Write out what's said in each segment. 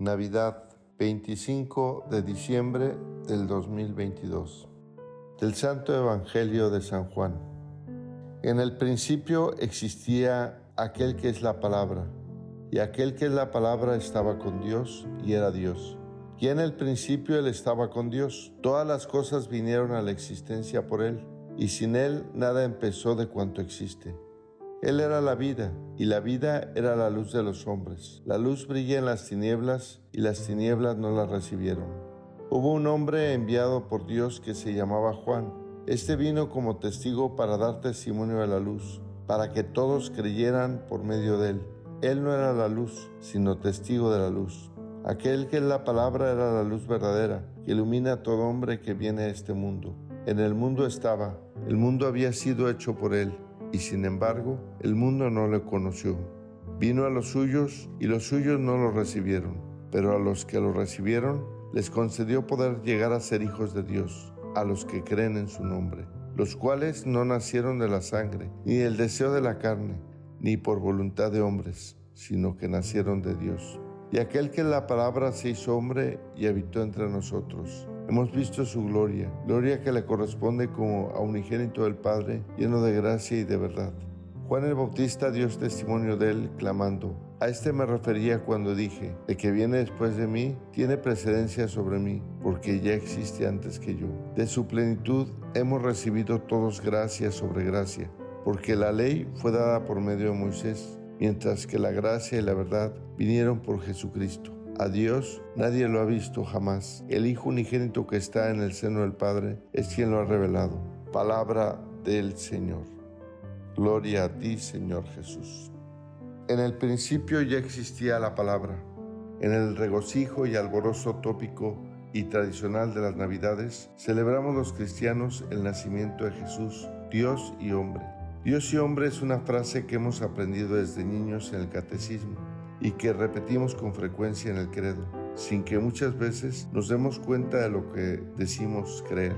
Navidad 25 de diciembre del 2022. Del Santo Evangelio de San Juan. En el principio existía aquel que es la palabra, y aquel que es la palabra estaba con Dios y era Dios. Y en el principio él estaba con Dios. Todas las cosas vinieron a la existencia por él, y sin él nada empezó de cuanto existe. Él era la vida, y la vida era la luz de los hombres. La luz brilla en las tinieblas, y las tinieblas no la recibieron. Hubo un hombre enviado por Dios que se llamaba Juan. Este vino como testigo para dar testimonio de la luz, para que todos creyeran por medio de él. Él no era la luz, sino testigo de la luz. Aquel que es la palabra era la luz verdadera, que ilumina a todo hombre que viene a este mundo. En el mundo estaba, el mundo había sido hecho por él y sin embargo el mundo no le conoció. Vino a los suyos y los suyos no lo recibieron, pero a los que lo recibieron les concedió poder llegar a ser hijos de Dios, a los que creen en su nombre, los cuales no nacieron de la sangre, ni del deseo de la carne, ni por voluntad de hombres, sino que nacieron de Dios. Y aquel que la palabra se hizo hombre y habitó entre nosotros Hemos visto su gloria, gloria que le corresponde como a unigénito del Padre, lleno de gracia y de verdad. Juan el Bautista dio testimonio de él, clamando, a este me refería cuando dije, el que viene después de mí tiene precedencia sobre mí, porque ya existe antes que yo. De su plenitud hemos recibido todos gracia sobre gracia, porque la ley fue dada por medio de Moisés, mientras que la gracia y la verdad vinieron por Jesucristo. A Dios nadie lo ha visto jamás. El Hijo unigénito que está en el seno del Padre es quien lo ha revelado. Palabra del Señor. Gloria a ti, Señor Jesús. En el principio ya existía la palabra. En el regocijo y alborozo tópico y tradicional de las Navidades, celebramos los cristianos el nacimiento de Jesús, Dios y hombre. Dios y hombre es una frase que hemos aprendido desde niños en el catecismo y que repetimos con frecuencia en el credo, sin que muchas veces nos demos cuenta de lo que decimos creer,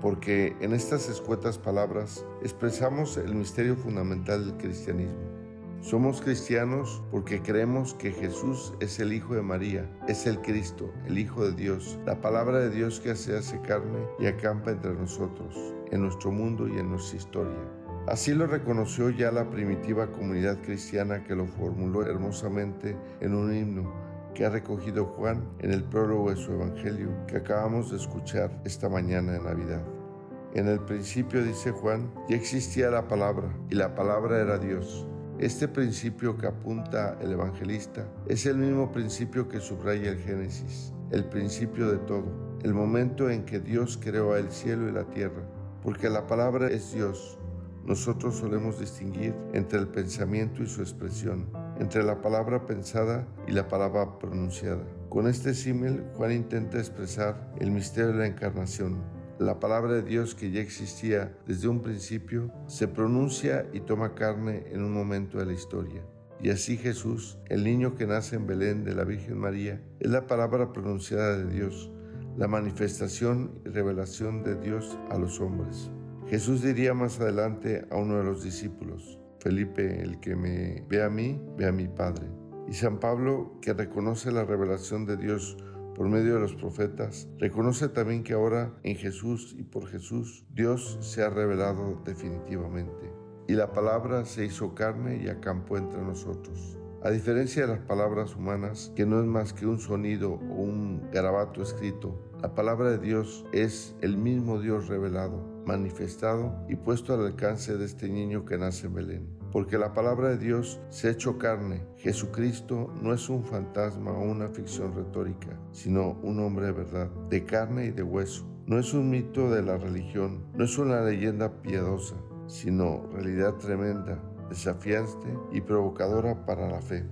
porque en estas escuetas palabras expresamos el misterio fundamental del cristianismo. Somos cristianos porque creemos que Jesús es el Hijo de María, es el Cristo, el Hijo de Dios, la palabra de Dios que se hace carne y acampa entre nosotros, en nuestro mundo y en nuestra historia. Así lo reconoció ya la primitiva comunidad cristiana que lo formuló hermosamente en un himno que ha recogido Juan en el prólogo de su Evangelio que acabamos de escuchar esta mañana de Navidad. En el principio, dice Juan, ya existía la palabra y la palabra era Dios. Este principio que apunta el evangelista es el mismo principio que subraya el Génesis, el principio de todo, el momento en que Dios creó el cielo y la tierra, porque la palabra es Dios nosotros solemos distinguir entre el pensamiento y su expresión, entre la palabra pensada y la palabra pronunciada. Con este símil, Juan intenta expresar el misterio de la encarnación. La palabra de Dios que ya existía desde un principio se pronuncia y toma carne en un momento de la historia. Y así Jesús, el niño que nace en Belén de la Virgen María, es la palabra pronunciada de Dios, la manifestación y revelación de Dios a los hombres. Jesús diría más adelante a uno de los discípulos, Felipe, el que me ve a mí, ve a mi Padre. Y San Pablo, que reconoce la revelación de Dios por medio de los profetas, reconoce también que ahora en Jesús y por Jesús Dios se ha revelado definitivamente. Y la palabra se hizo carne y acampó entre nosotros. A diferencia de las palabras humanas, que no es más que un sonido o un garabato escrito, la palabra de Dios es el mismo Dios revelado manifestado y puesto al alcance de este niño que nace en Belén. Porque la palabra de Dios se ha hecho carne. Jesucristo no es un fantasma o una ficción retórica, sino un hombre de verdad, de carne y de hueso. No es un mito de la religión, no es una leyenda piadosa, sino realidad tremenda, desafiante y provocadora para la fe.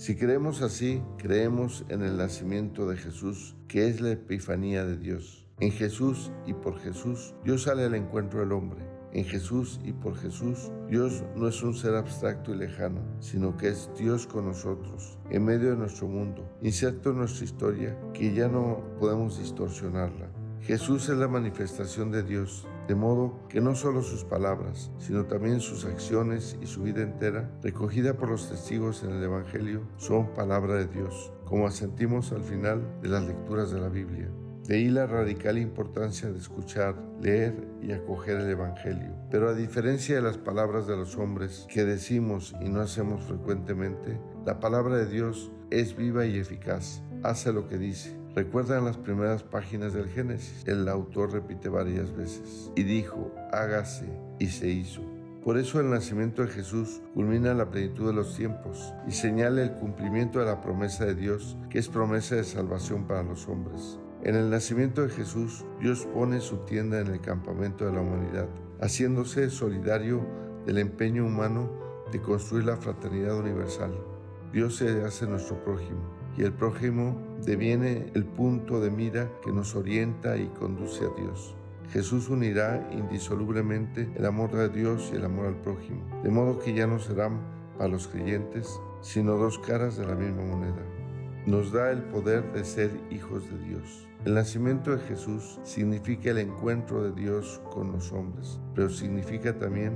Si creemos así, creemos en el nacimiento de Jesús, que es la epifanía de Dios. En Jesús y por Jesús, Dios sale al encuentro del hombre. En Jesús y por Jesús, Dios no es un ser abstracto y lejano, sino que es Dios con nosotros, en medio de nuestro mundo, inserto en nuestra historia, que ya no podemos distorsionarla. Jesús es la manifestación de Dios, de modo que no solo sus palabras, sino también sus acciones y su vida entera, recogida por los testigos en el Evangelio, son palabra de Dios, como asentimos al final de las lecturas de la Biblia. De ahí la radical importancia de escuchar, leer y acoger el Evangelio. Pero a diferencia de las palabras de los hombres que decimos y no hacemos frecuentemente, la palabra de Dios es viva y eficaz. Hace lo que dice. Recuerdan las primeras páginas del Génesis. El autor repite varias veces. Y dijo, hágase, y se hizo. Por eso el nacimiento de Jesús culmina la plenitud de los tiempos y señala el cumplimiento de la promesa de Dios, que es promesa de salvación para los hombres. En el nacimiento de Jesús, Dios pone su tienda en el campamento de la humanidad, haciéndose solidario del empeño humano de construir la fraternidad universal. Dios se hace nuestro prójimo y el prójimo deviene el punto de mira que nos orienta y conduce a Dios. Jesús unirá indisolublemente el amor de Dios y el amor al prójimo, de modo que ya no serán para los creyentes, sino dos caras de la misma moneda. Nos da el poder de ser hijos de Dios. El nacimiento de Jesús significa el encuentro de Dios con los hombres, pero significa también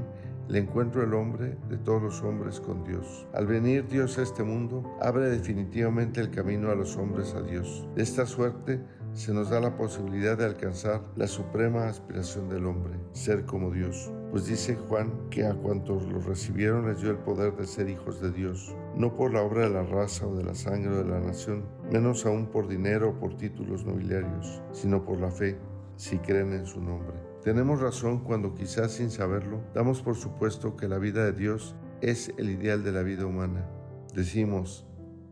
el encuentro del hombre, de todos los hombres, con Dios. Al venir Dios a este mundo, abre definitivamente el camino a los hombres a Dios. De esta suerte, se nos da la posibilidad de alcanzar la suprema aspiración del hombre, ser como Dios. Pues dice Juan que a cuantos lo recibieron les dio el poder de ser hijos de Dios, no por la obra de la raza o de la sangre o de la nación, menos aún por dinero o por títulos nobiliarios, sino por la fe, si creen en su nombre. Tenemos razón cuando quizás sin saberlo damos por supuesto que la vida de Dios es el ideal de la vida humana. Decimos,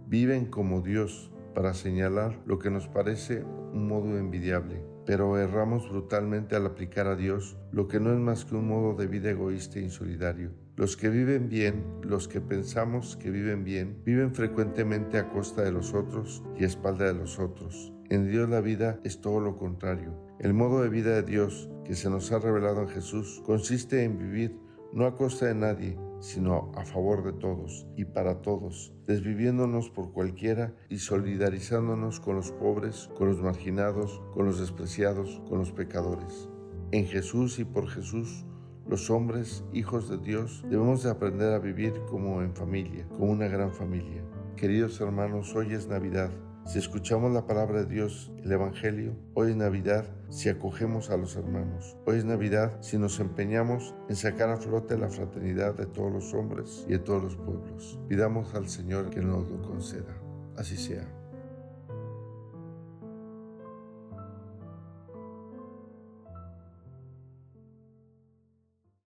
viven como Dios, para señalar lo que nos parece un modo envidiable, pero erramos brutalmente al aplicar a Dios lo que no es más que un modo de vida egoísta e insolidario. Los que viven bien, los que pensamos que viven bien, viven frecuentemente a costa de los otros y a espalda de los otros. En Dios la vida es todo lo contrario. El modo de vida de Dios que se nos ha revelado en Jesús consiste en vivir no a costa de nadie, sino a favor de todos y para todos, desviviéndonos por cualquiera y solidarizándonos con los pobres, con los marginados, con los despreciados, con los pecadores. En Jesús y por Jesús, los hombres, hijos de Dios, debemos de aprender a vivir como en familia, como una gran familia. Queridos hermanos, hoy es Navidad si escuchamos la palabra de Dios, el Evangelio, hoy es Navidad si acogemos a los hermanos. Hoy es Navidad si nos empeñamos en sacar a flote la fraternidad de todos los hombres y de todos los pueblos. Pidamos al Señor que nos lo conceda. Así sea.